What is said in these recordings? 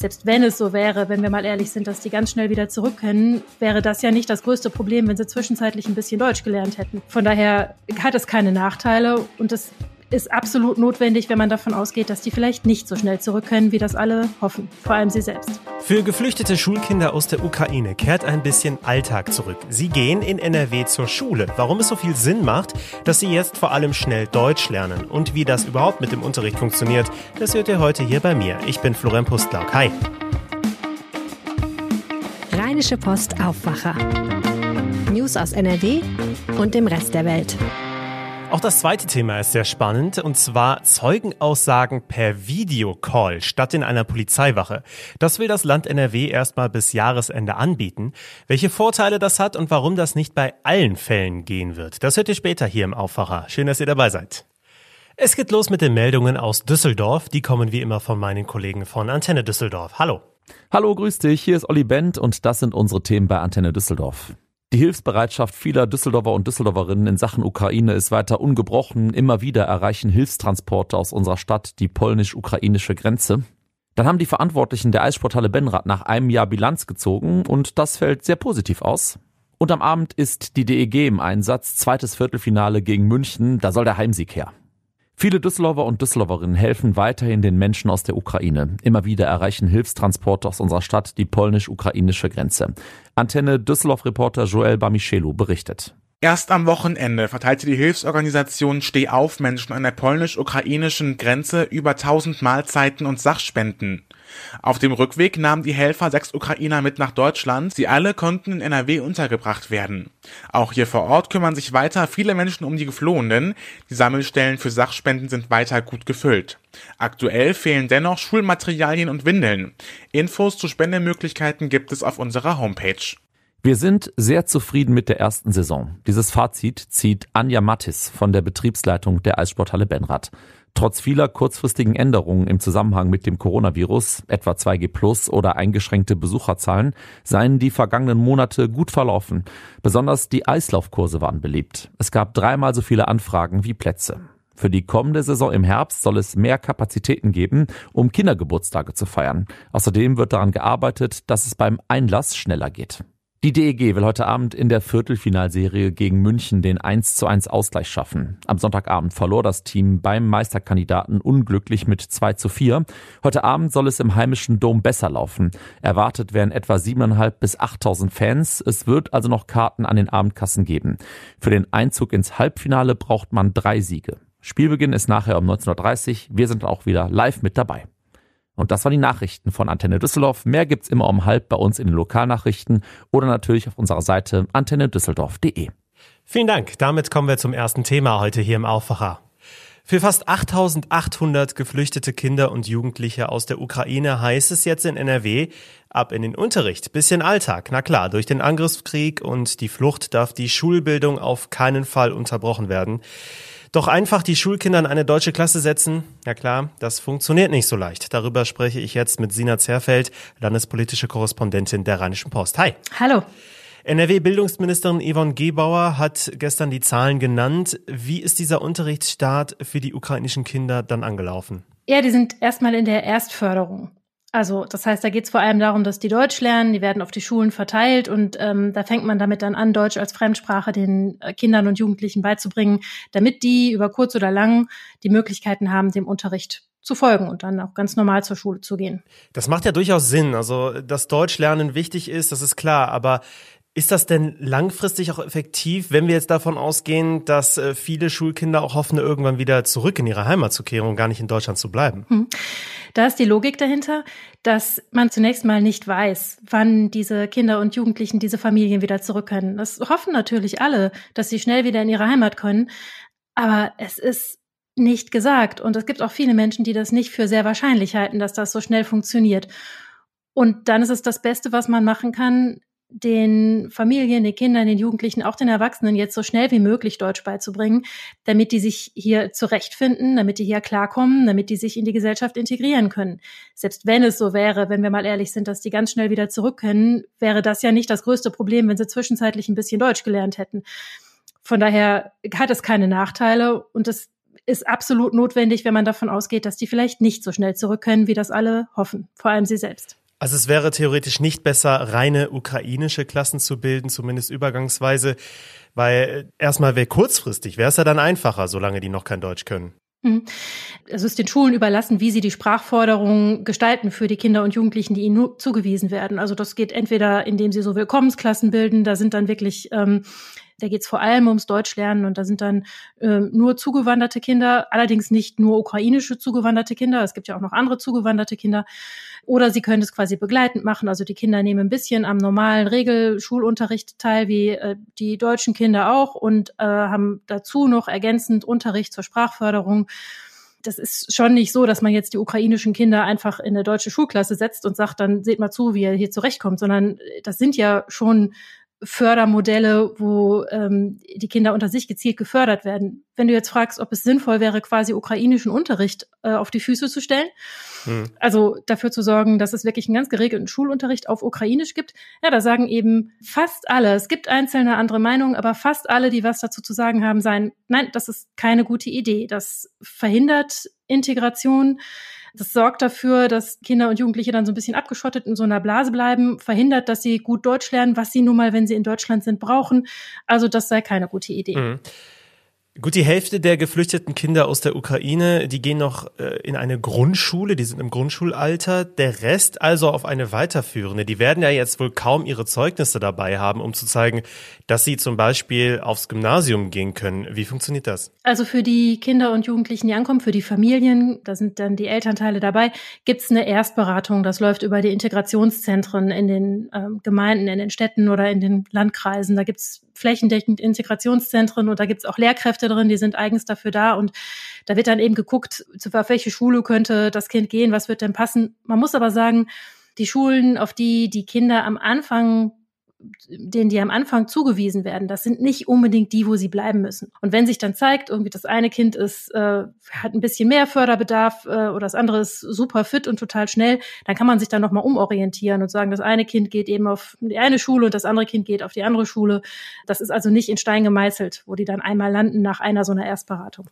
Selbst wenn es so wäre, wenn wir mal ehrlich sind, dass die ganz schnell wieder zurück können, wäre das ja nicht das größte Problem, wenn sie zwischenzeitlich ein bisschen Deutsch gelernt hätten. Von daher hat es keine Nachteile und es ist absolut notwendig, wenn man davon ausgeht, dass die vielleicht nicht so schnell zurück können, wie das alle hoffen, vor allem sie selbst. Für geflüchtete Schulkinder aus der Ukraine kehrt ein bisschen Alltag zurück. Sie gehen in NRW zur Schule. Warum es so viel Sinn macht, dass sie jetzt vor allem schnell Deutsch lernen und wie das überhaupt mit dem Unterricht funktioniert, das hört ihr heute hier bei mir. Ich bin Florian Pustlauk. Hi. Rheinische Post Aufwacher. News aus NRW und dem Rest der Welt. Auch das zweite Thema ist sehr spannend, und zwar Zeugenaussagen per Videocall statt in einer Polizeiwache. Das will das Land NRW erstmal bis Jahresende anbieten. Welche Vorteile das hat und warum das nicht bei allen Fällen gehen wird, das hört ihr später hier im Aufwacher. Schön, dass ihr dabei seid. Es geht los mit den Meldungen aus Düsseldorf. Die kommen wie immer von meinen Kollegen von Antenne Düsseldorf. Hallo. Hallo, grüß dich. Hier ist Olli Bent und das sind unsere Themen bei Antenne Düsseldorf. Die Hilfsbereitschaft vieler Düsseldorfer und Düsseldorferinnen in Sachen Ukraine ist weiter ungebrochen. Immer wieder erreichen Hilfstransporte aus unserer Stadt die polnisch-ukrainische Grenze. Dann haben die Verantwortlichen der Eissporthalle Benrad nach einem Jahr Bilanz gezogen und das fällt sehr positiv aus. Und am Abend ist die DEG im Einsatz, zweites Viertelfinale gegen München, da soll der Heimsieg her. Viele Düsseldorfer und Düsseldorferinnen helfen weiterhin den Menschen aus der Ukraine. Immer wieder erreichen Hilfstransporte aus unserer Stadt die polnisch-ukrainische Grenze. Antenne Düsseldorf-Reporter Joel Bamichelu berichtet. Erst am Wochenende verteilte die Hilfsorganisation Steh auf Menschen an der polnisch-ukrainischen Grenze über 1000 Mahlzeiten und Sachspenden. Auf dem Rückweg nahmen die Helfer sechs Ukrainer mit nach Deutschland. Sie alle konnten in NRW untergebracht werden. Auch hier vor Ort kümmern sich weiter viele Menschen um die Geflohenen. Die Sammelstellen für Sachspenden sind weiter gut gefüllt. Aktuell fehlen dennoch Schulmaterialien und Windeln. Infos zu Spendemöglichkeiten gibt es auf unserer Homepage. Wir sind sehr zufrieden mit der ersten Saison. Dieses Fazit zieht Anja Mattis von der Betriebsleitung der Eissporthalle Benrad. Trotz vieler kurzfristigen Änderungen im Zusammenhang mit dem Coronavirus, etwa 2G Plus oder eingeschränkte Besucherzahlen, seien die vergangenen Monate gut verlaufen. Besonders die Eislaufkurse waren beliebt. Es gab dreimal so viele Anfragen wie Plätze. Für die kommende Saison im Herbst soll es mehr Kapazitäten geben, um Kindergeburtstage zu feiern. Außerdem wird daran gearbeitet, dass es beim Einlass schneller geht. Die DEG will heute Abend in der Viertelfinalserie gegen München den 1 zu 1 Ausgleich schaffen. Am Sonntagabend verlor das Team beim Meisterkandidaten unglücklich mit 2 zu 4. Heute Abend soll es im heimischen Dom besser laufen. Erwartet werden etwa 7.500 bis 8.000 Fans. Es wird also noch Karten an den Abendkassen geben. Für den Einzug ins Halbfinale braucht man drei Siege. Spielbeginn ist nachher um 19.30 Uhr. Wir sind auch wieder live mit dabei. Und das waren die Nachrichten von Antenne Düsseldorf. Mehr gibt's immer um halb bei uns in den Lokalnachrichten oder natürlich auf unserer Seite antennedüsseldorf.de. Vielen Dank. Damit kommen wir zum ersten Thema heute hier im Aufwacher. Für fast 8800 geflüchtete Kinder und Jugendliche aus der Ukraine heißt es jetzt in NRW, ab in den Unterricht, bisschen Alltag. Na klar, durch den Angriffskrieg und die Flucht darf die Schulbildung auf keinen Fall unterbrochen werden. Doch einfach die Schulkinder in eine deutsche Klasse setzen, ja klar, das funktioniert nicht so leicht. Darüber spreche ich jetzt mit Sina Zerfeld, landespolitische Korrespondentin der Rheinischen Post. Hi. Hallo. NRW-Bildungsministerin Yvonne Gebauer hat gestern die Zahlen genannt. Wie ist dieser Unterrichtsstart für die ukrainischen Kinder dann angelaufen? Ja, die sind erstmal in der Erstförderung. Also das heißt, da geht es vor allem darum, dass die Deutsch lernen, die werden auf die Schulen verteilt und ähm, da fängt man damit dann an, Deutsch als Fremdsprache den äh, Kindern und Jugendlichen beizubringen, damit die über kurz oder lang die Möglichkeiten haben, dem Unterricht zu folgen und dann auch ganz normal zur Schule zu gehen. Das macht ja durchaus Sinn. Also, dass Deutschlernen wichtig ist, das ist klar. Aber ist das denn langfristig auch effektiv, wenn wir jetzt davon ausgehen, dass äh, viele Schulkinder auch hoffen, irgendwann wieder zurück in ihre Heimat zu kehren und gar nicht in Deutschland zu bleiben? Hm. Da ist die Logik dahinter, dass man zunächst mal nicht weiß, wann diese Kinder und Jugendlichen, diese Familien wieder zurück können. Das hoffen natürlich alle, dass sie schnell wieder in ihre Heimat können. Aber es ist nicht gesagt. Und es gibt auch viele Menschen, die das nicht für sehr wahrscheinlich halten, dass das so schnell funktioniert. Und dann ist es das Beste, was man machen kann, den Familien, den Kindern, den Jugendlichen, auch den Erwachsenen jetzt so schnell wie möglich Deutsch beizubringen, damit die sich hier zurechtfinden, damit die hier klarkommen, damit die sich in die Gesellschaft integrieren können. Selbst wenn es so wäre, wenn wir mal ehrlich sind, dass die ganz schnell wieder zurück können, wäre das ja nicht das größte Problem, wenn sie zwischenzeitlich ein bisschen Deutsch gelernt hätten. Von daher hat es keine Nachteile und es ist absolut notwendig, wenn man davon ausgeht, dass die vielleicht nicht so schnell zurück können, wie das alle hoffen, vor allem sie selbst. Also es wäre theoretisch nicht besser, reine ukrainische Klassen zu bilden, zumindest übergangsweise, weil erstmal wäre kurzfristig, wäre es ja dann einfacher, solange die noch kein Deutsch können. Hm. Es ist den Schulen überlassen, wie sie die Sprachforderungen gestalten für die Kinder und Jugendlichen, die ihnen zugewiesen werden. Also das geht entweder, indem sie so Willkommensklassen bilden, da sind dann wirklich ähm, da geht es vor allem ums Deutschlernen und da sind dann ähm, nur zugewanderte Kinder, allerdings nicht nur ukrainische zugewanderte Kinder, es gibt ja auch noch andere zugewanderte Kinder. Oder sie können es quasi begleitend machen. Also die Kinder nehmen ein bisschen am normalen Regelschulunterricht teil, wie äh, die deutschen Kinder auch, und äh, haben dazu noch ergänzend Unterricht zur Sprachförderung das ist schon nicht so, dass man jetzt die ukrainischen Kinder einfach in eine deutsche Schulklasse setzt und sagt, dann seht mal zu, wie ihr hier zurechtkommt, sondern das sind ja schon Fördermodelle, wo ähm, die Kinder unter sich gezielt gefördert werden. Wenn du jetzt fragst, ob es sinnvoll wäre, quasi ukrainischen Unterricht äh, auf die Füße zu stellen, hm. also dafür zu sorgen, dass es wirklich einen ganz geregelten Schulunterricht auf Ukrainisch gibt, ja, da sagen eben fast alle, es gibt einzelne andere Meinungen, aber fast alle, die was dazu zu sagen haben, sein, nein, das ist keine gute Idee. Das verhindert Integration das sorgt dafür, dass Kinder und Jugendliche dann so ein bisschen abgeschottet in so einer Blase bleiben, verhindert, dass sie gut Deutsch lernen, was sie nun mal, wenn sie in Deutschland sind, brauchen. Also das sei keine gute Idee. Mhm. Gut, die Hälfte der geflüchteten Kinder aus der Ukraine, die gehen noch äh, in eine Grundschule, die sind im Grundschulalter. Der Rest also auf eine weiterführende. Die werden ja jetzt wohl kaum ihre Zeugnisse dabei haben, um zu zeigen, dass sie zum Beispiel aufs Gymnasium gehen können. Wie funktioniert das? Also für die Kinder und Jugendlichen, die ankommen, für die Familien, da sind dann die Elternteile dabei, gibt's eine Erstberatung. Das läuft über die Integrationszentren in den äh, Gemeinden, in den Städten oder in den Landkreisen. Da gibt's flächendeckend Integrationszentren und da gibt's auch Lehrkräfte drin, die sind eigens dafür da und da wird dann eben geguckt, zu welche Schule könnte das Kind gehen, was wird denn passen. Man muss aber sagen, die Schulen, auf die die Kinder am Anfang denen die am Anfang zugewiesen werden, das sind nicht unbedingt die, wo sie bleiben müssen. Und wenn sich dann zeigt, irgendwie das eine Kind ist, äh, hat ein bisschen mehr Förderbedarf äh, oder das andere ist super fit und total schnell, dann kann man sich dann nochmal umorientieren und sagen, das eine Kind geht eben auf die eine Schule und das andere Kind geht auf die andere Schule. Das ist also nicht in Stein gemeißelt, wo die dann einmal landen nach einer so einer Erstberatung.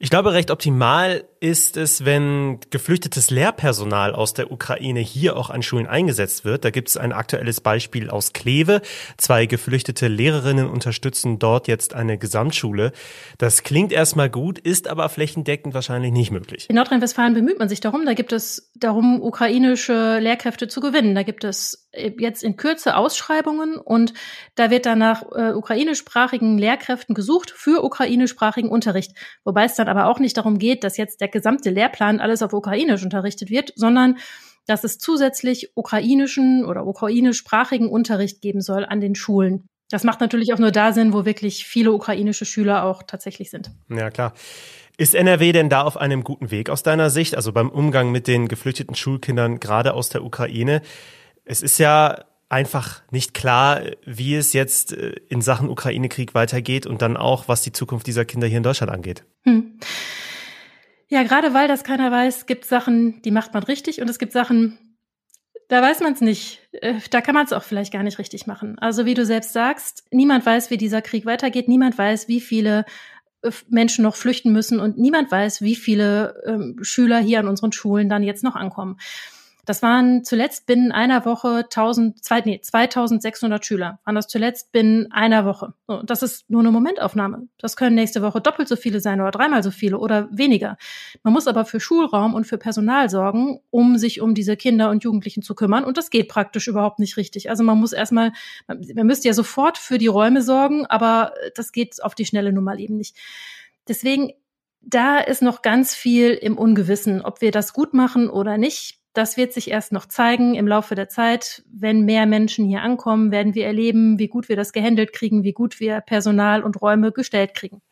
Ich glaube, recht optimal ist es, wenn geflüchtetes Lehrpersonal aus der Ukraine hier auch an Schulen eingesetzt wird. Da gibt es ein aktuelles Beispiel aus Kleve. Zwei geflüchtete Lehrerinnen unterstützen dort jetzt eine Gesamtschule. Das klingt erstmal gut, ist aber flächendeckend wahrscheinlich nicht möglich. In Nordrhein-Westfalen bemüht man sich darum. Da gibt es darum, ukrainische Lehrkräfte zu gewinnen. Da gibt es jetzt in Kürze Ausschreibungen und da wird dann nach äh, ukrainischsprachigen Lehrkräften gesucht für ukrainischsprachigen Unterricht. Wobei es dann aber auch nicht darum geht, dass jetzt der gesamte Lehrplan alles auf Ukrainisch unterrichtet wird, sondern dass es zusätzlich ukrainischen oder ukrainischsprachigen Unterricht geben soll an den Schulen. Das macht natürlich auch nur da Sinn, wo wirklich viele ukrainische Schüler auch tatsächlich sind. Ja, klar. Ist NRW denn da auf einem guten Weg aus deiner Sicht, also beim Umgang mit den geflüchteten Schulkindern gerade aus der Ukraine? Es ist ja einfach nicht klar, wie es jetzt äh, in Sachen Ukraine-Krieg weitergeht und dann auch, was die Zukunft dieser Kinder hier in Deutschland angeht. Hm. Ja, gerade weil das keiner weiß, gibt Sachen, die macht man richtig und es gibt Sachen, da weiß man es nicht. Äh, da kann man es auch vielleicht gar nicht richtig machen. Also wie du selbst sagst, niemand weiß, wie dieser Krieg weitergeht. Niemand weiß, wie viele äh, Menschen noch flüchten müssen und niemand weiß, wie viele ähm, Schüler hier an unseren Schulen dann jetzt noch ankommen. Das waren zuletzt binnen einer Woche 1000, zwei, nee, 2600 Schüler. Waren das zuletzt binnen einer Woche. So, das ist nur eine Momentaufnahme. Das können nächste Woche doppelt so viele sein oder dreimal so viele oder weniger. Man muss aber für Schulraum und für Personal sorgen, um sich um diese Kinder und Jugendlichen zu kümmern. Und das geht praktisch überhaupt nicht richtig. Also man muss erstmal, man müsste ja sofort für die Räume sorgen, aber das geht auf die schnelle Nummer eben nicht. Deswegen da ist noch ganz viel im Ungewissen, ob wir das gut machen oder nicht. Das wird sich erst noch zeigen im Laufe der Zeit. Wenn mehr Menschen hier ankommen, werden wir erleben, wie gut wir das gehandelt kriegen, wie gut wir Personal und Räume gestellt kriegen.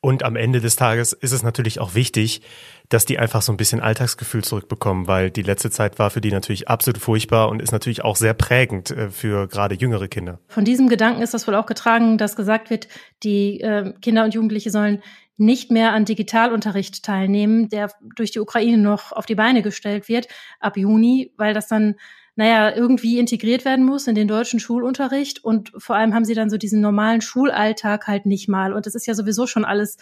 Und am Ende des Tages ist es natürlich auch wichtig, dass die einfach so ein bisschen Alltagsgefühl zurückbekommen, weil die letzte Zeit war für die natürlich absolut furchtbar und ist natürlich auch sehr prägend äh, für gerade jüngere Kinder. Von diesem Gedanken ist das wohl auch getragen, dass gesagt wird, die äh, Kinder und Jugendliche sollen nicht mehr an Digitalunterricht teilnehmen, der durch die Ukraine noch auf die Beine gestellt wird ab Juni, weil das dann naja, irgendwie integriert werden muss in den deutschen Schulunterricht. Und vor allem haben sie dann so diesen normalen Schulalltag halt nicht mal. Und das ist ja sowieso schon alles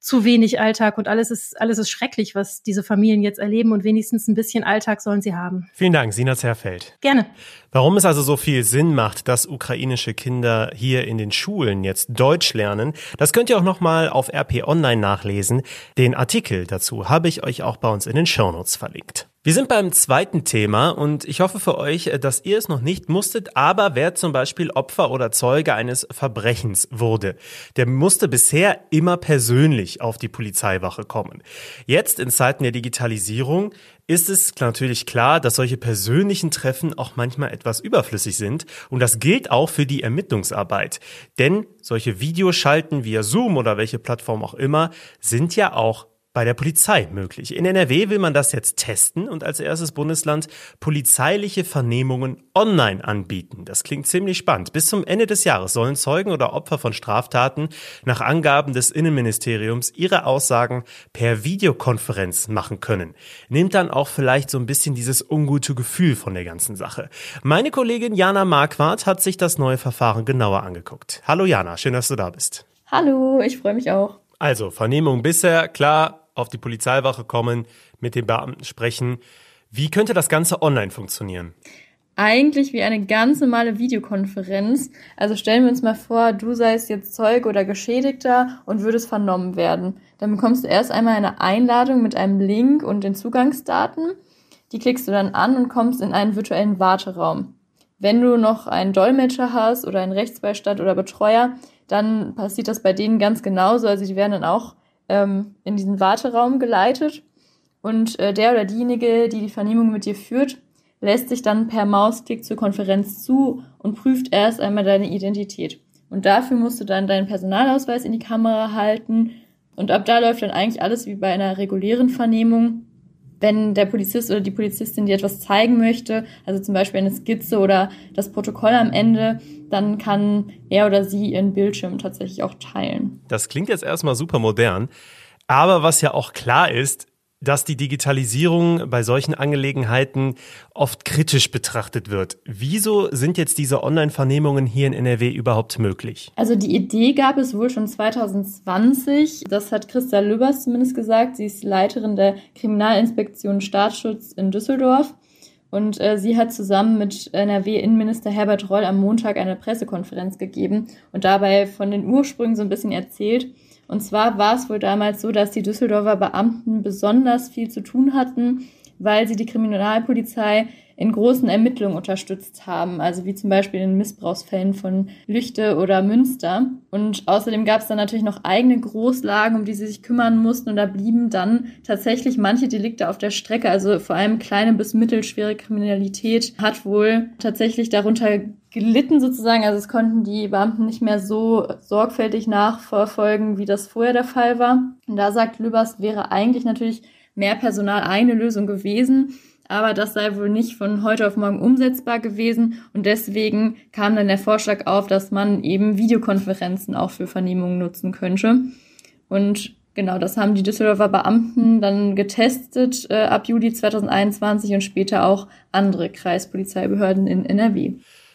zu wenig Alltag und alles ist, alles ist schrecklich, was diese Familien jetzt erleben und wenigstens ein bisschen Alltag sollen sie haben. Vielen Dank, Sina Zerfeld. Gerne. Warum es also so viel Sinn macht, dass ukrainische Kinder hier in den Schulen jetzt Deutsch lernen, das könnt ihr auch nochmal auf RP Online nachlesen. Den Artikel dazu habe ich euch auch bei uns in den Shownotes verlinkt. Wir sind beim zweiten Thema und ich hoffe für euch, äh, dass ihr es noch nicht musstet, aber wer zum Beispiel Opfer oder Zeuge eines Verbrechens wurde, der musste bisher immer persönlich auf die Polizeiwache kommen. Jetzt in Zeiten der Digitalisierung ist es natürlich klar, dass solche persönlichen Treffen auch manchmal etwas überflüssig sind und das gilt auch für die Ermittlungsarbeit. Denn solche Videoschalten via Zoom oder welche Plattform auch immer sind ja auch bei der Polizei möglich. In NRW will man das jetzt testen und als erstes Bundesland polizeiliche Vernehmungen online anbieten. Das klingt ziemlich spannend. Bis zum Ende des Jahres sollen Zeugen oder Opfer von Straftaten nach Angaben des Innenministeriums ihre Aussagen per Videokonferenz machen können. Nimmt dann auch vielleicht so ein bisschen dieses ungute Gefühl von der ganzen Sache. Meine Kollegin Jana Marquardt hat sich das neue Verfahren genauer angeguckt. Hallo Jana, schön, dass du da bist. Hallo, ich freue mich auch. Also, Vernehmung bisher, klar, auf die Polizeiwache kommen, mit den Beamten sprechen. Wie könnte das Ganze online funktionieren? Eigentlich wie eine ganz normale Videokonferenz. Also stellen wir uns mal vor, du seist jetzt Zeuge oder Geschädigter und würdest vernommen werden. Dann bekommst du erst einmal eine Einladung mit einem Link und den Zugangsdaten. Die klickst du dann an und kommst in einen virtuellen Warteraum. Wenn du noch einen Dolmetscher hast oder einen Rechtsbeistand oder Betreuer, dann passiert das bei denen ganz genauso. Also die werden dann auch ähm, in diesen Warteraum geleitet und äh, der oder diejenige, die die Vernehmung mit dir führt, lässt sich dann per Mausklick zur Konferenz zu und prüft erst einmal deine Identität. Und dafür musst du dann deinen Personalausweis in die Kamera halten und ab da läuft dann eigentlich alles wie bei einer regulären Vernehmung. Wenn der Polizist oder die Polizistin dir etwas zeigen möchte, also zum Beispiel eine Skizze oder das Protokoll am Ende, dann kann er oder sie ihren Bildschirm tatsächlich auch teilen. Das klingt jetzt erstmal super modern. Aber was ja auch klar ist, dass die Digitalisierung bei solchen Angelegenheiten oft kritisch betrachtet wird. Wieso sind jetzt diese Online-Vernehmungen hier in NRW überhaupt möglich? Also die Idee gab es wohl schon 2020. Das hat Christa Lübers zumindest gesagt. Sie ist Leiterin der Kriminalinspektion Staatsschutz in Düsseldorf. Und äh, sie hat zusammen mit NRW-Innenminister Herbert Roll am Montag eine Pressekonferenz gegeben und dabei von den Ursprüngen so ein bisschen erzählt. Und zwar war es wohl damals so, dass die Düsseldorfer Beamten besonders viel zu tun hatten, weil sie die Kriminalpolizei in großen Ermittlungen unterstützt haben, also wie zum Beispiel in Missbrauchsfällen von Lüchte oder Münster. Und außerdem gab es dann natürlich noch eigene Großlagen, um die sie sich kümmern mussten. Und da blieben dann tatsächlich manche Delikte auf der Strecke, also vor allem kleine bis mittelschwere Kriminalität hat wohl tatsächlich darunter gelitten sozusagen. Also es konnten die Beamten nicht mehr so sorgfältig nachverfolgen, wie das vorher der Fall war. Und da sagt Lübers, wäre eigentlich natürlich mehr Personal eine Lösung gewesen aber das sei wohl nicht von heute auf morgen umsetzbar gewesen und deswegen kam dann der Vorschlag auf, dass man eben Videokonferenzen auch für Vernehmungen nutzen könnte. Und genau, das haben die Düsseldorfer Beamten dann getestet äh, ab Juli 2021 und später auch andere Kreispolizeibehörden in NRW.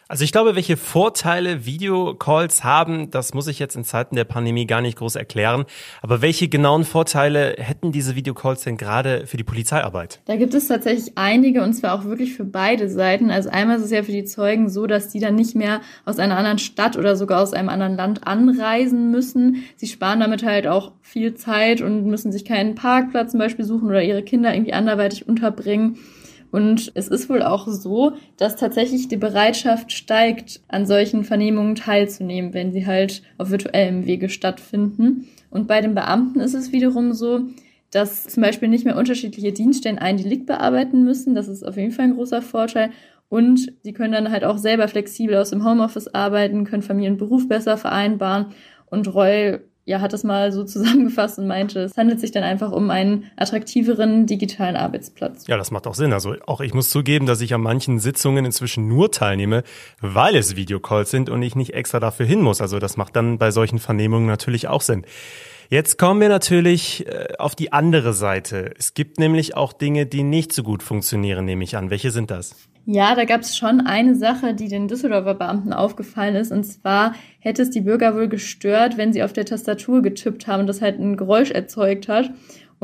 Also ich glaube, welche Vorteile Videocalls haben, das muss ich jetzt in Zeiten der Pandemie gar nicht groß erklären. Aber welche genauen Vorteile hätten diese Videocalls denn gerade für die Polizeiarbeit? Da gibt es tatsächlich einige und zwar auch wirklich für beide Seiten. Also einmal ist es ja für die Zeugen so, dass die dann nicht mehr aus einer anderen Stadt oder sogar aus einem anderen Land anreisen müssen. Sie sparen damit halt auch viel Zeit und müssen sich keinen Parkplatz zum Beispiel suchen oder ihre Kinder irgendwie anderweitig unterbringen. Und es ist wohl auch so, dass tatsächlich die Bereitschaft steigt, an solchen Vernehmungen teilzunehmen, wenn sie halt auf virtuellem Wege stattfinden. Und bei den Beamten ist es wiederum so, dass zum Beispiel nicht mehr unterschiedliche Dienststellen ein Delikt bearbeiten müssen. Das ist auf jeden Fall ein großer Vorteil. Und sie können dann halt auch selber flexibel aus dem Homeoffice arbeiten, können Familie und Beruf besser vereinbaren. Und Roy ja, hat es mal so zusammengefasst und meinte, es handelt sich dann einfach um einen attraktiveren digitalen Arbeitsplatz. Ja, das macht auch Sinn. Also auch ich muss zugeben, dass ich an manchen Sitzungen inzwischen nur teilnehme, weil es Videocalls sind und ich nicht extra dafür hin muss. Also das macht dann bei solchen Vernehmungen natürlich auch Sinn. Jetzt kommen wir natürlich äh, auf die andere Seite. Es gibt nämlich auch Dinge, die nicht so gut funktionieren, nehme ich an. Welche sind das? Ja, da gab es schon eine Sache, die den Düsseldorfer Beamten aufgefallen ist. Und zwar hätte es die Bürger wohl gestört, wenn sie auf der Tastatur getippt haben und das halt ein Geräusch erzeugt hat.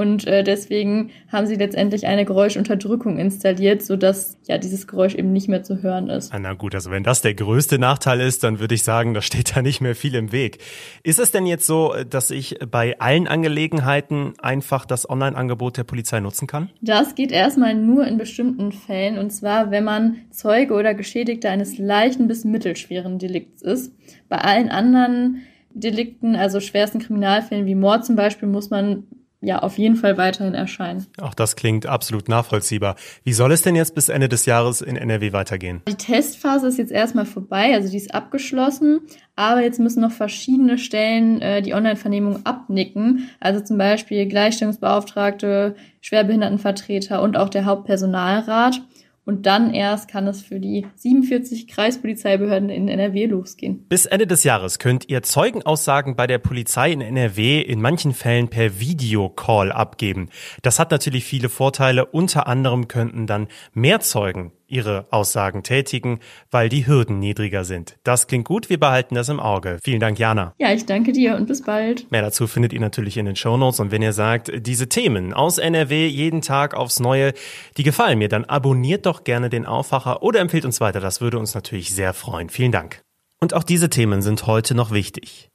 Und äh, deswegen haben sie letztendlich eine Geräuschunterdrückung installiert, sodass ja dieses Geräusch eben nicht mehr zu hören ist. Ah, na gut, also wenn das der größte Nachteil ist, dann würde ich sagen, da steht da nicht mehr viel im Weg. Ist es denn jetzt so, dass ich bei allen Angelegenheiten einfach das Online-Angebot der Polizei nutzen kann? Das geht erstmal nur in bestimmten Fällen, und zwar wenn man Zeuge oder Geschädigter eines leichten bis mittelschweren Delikts ist. Bei allen anderen Delikten, also schwersten Kriminalfällen wie Mord zum Beispiel, muss man ja auf jeden Fall weiterhin erscheinen. Auch das klingt absolut nachvollziehbar. Wie soll es denn jetzt bis Ende des Jahres in NRW weitergehen? Die Testphase ist jetzt erstmal vorbei, also die ist abgeschlossen, aber jetzt müssen noch verschiedene Stellen äh, die Online-Vernehmung abnicken, also zum Beispiel Gleichstellungsbeauftragte, Schwerbehindertenvertreter und auch der Hauptpersonalrat. Und dann erst kann es für die 47 Kreispolizeibehörden in NRW losgehen. Bis Ende des Jahres könnt ihr Zeugenaussagen bei der Polizei in NRW in manchen Fällen per Videocall abgeben. Das hat natürlich viele Vorteile. Unter anderem könnten dann mehr Zeugen ihre Aussagen tätigen, weil die Hürden niedriger sind. Das klingt gut, wir behalten das im Auge. Vielen Dank, Jana. Ja, ich danke dir und bis bald. Mehr dazu findet ihr natürlich in den Shownotes und wenn ihr sagt, diese Themen aus NRW jeden Tag aufs Neue, die gefallen mir, dann abonniert doch gerne den Aufwacher oder empfehlt uns weiter. Das würde uns natürlich sehr freuen. Vielen Dank. Und auch diese Themen sind heute noch wichtig.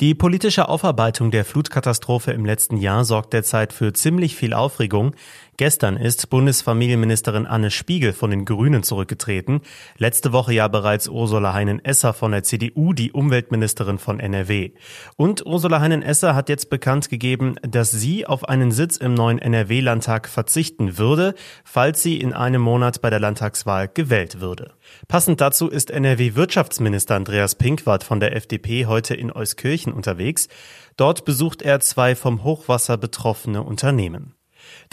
Die politische Aufarbeitung der Flutkatastrophe im letzten Jahr sorgt derzeit für ziemlich viel Aufregung. Gestern ist Bundesfamilienministerin Anne Spiegel von den Grünen zurückgetreten. Letzte Woche ja bereits Ursula Heinen-Esser von der CDU, die Umweltministerin von NRW. Und Ursula Heinen-Esser hat jetzt bekannt gegeben, dass sie auf einen Sitz im neuen NRW-Landtag verzichten würde, falls sie in einem Monat bei der Landtagswahl gewählt würde. Passend dazu ist NRW-Wirtschaftsminister Andreas Pinkwart von der FDP heute in Euskirchen unterwegs. Dort besucht er zwei vom Hochwasser betroffene Unternehmen.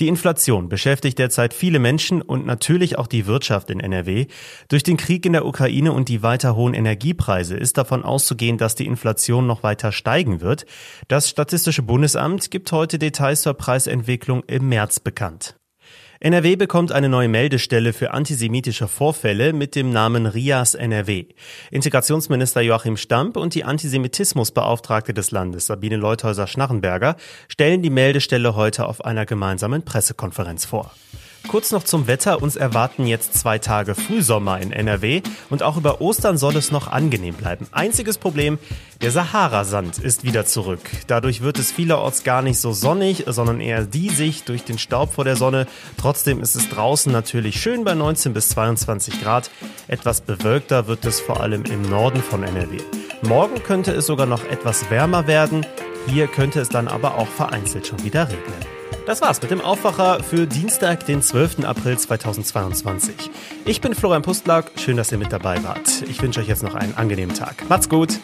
Die Inflation beschäftigt derzeit viele Menschen und natürlich auch die Wirtschaft in NRW. Durch den Krieg in der Ukraine und die weiter hohen Energiepreise ist davon auszugehen, dass die Inflation noch weiter steigen wird. Das Statistische Bundesamt gibt heute Details zur Preisentwicklung im März bekannt. NRW bekommt eine neue Meldestelle für antisemitische Vorfälle mit dem Namen RIAS NRW. Integrationsminister Joachim Stamp und die Antisemitismusbeauftragte des Landes Sabine Leuthäuser-Schnarrenberger stellen die Meldestelle heute auf einer gemeinsamen Pressekonferenz vor. Kurz noch zum Wetter. Uns erwarten jetzt zwei Tage Frühsommer in NRW und auch über Ostern soll es noch angenehm bleiben. Einziges Problem, der Sahara-Sand ist wieder zurück. Dadurch wird es vielerorts gar nicht so sonnig, sondern eher diesig durch den Staub vor der Sonne. Trotzdem ist es draußen natürlich schön bei 19 bis 22 Grad. Etwas bewölkter wird es vor allem im Norden von NRW. Morgen könnte es sogar noch etwas wärmer werden. Hier könnte es dann aber auch vereinzelt schon wieder regnen. Das war's mit dem Aufwacher für Dienstag, den 12. April 2022. Ich bin Florian Pustlauk, schön, dass ihr mit dabei wart. Ich wünsche euch jetzt noch einen angenehmen Tag. Macht's gut!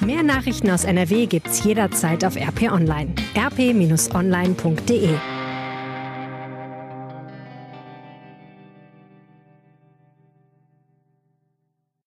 Mehr Nachrichten aus NRW gibt's jederzeit auf RP Online. rp-online.de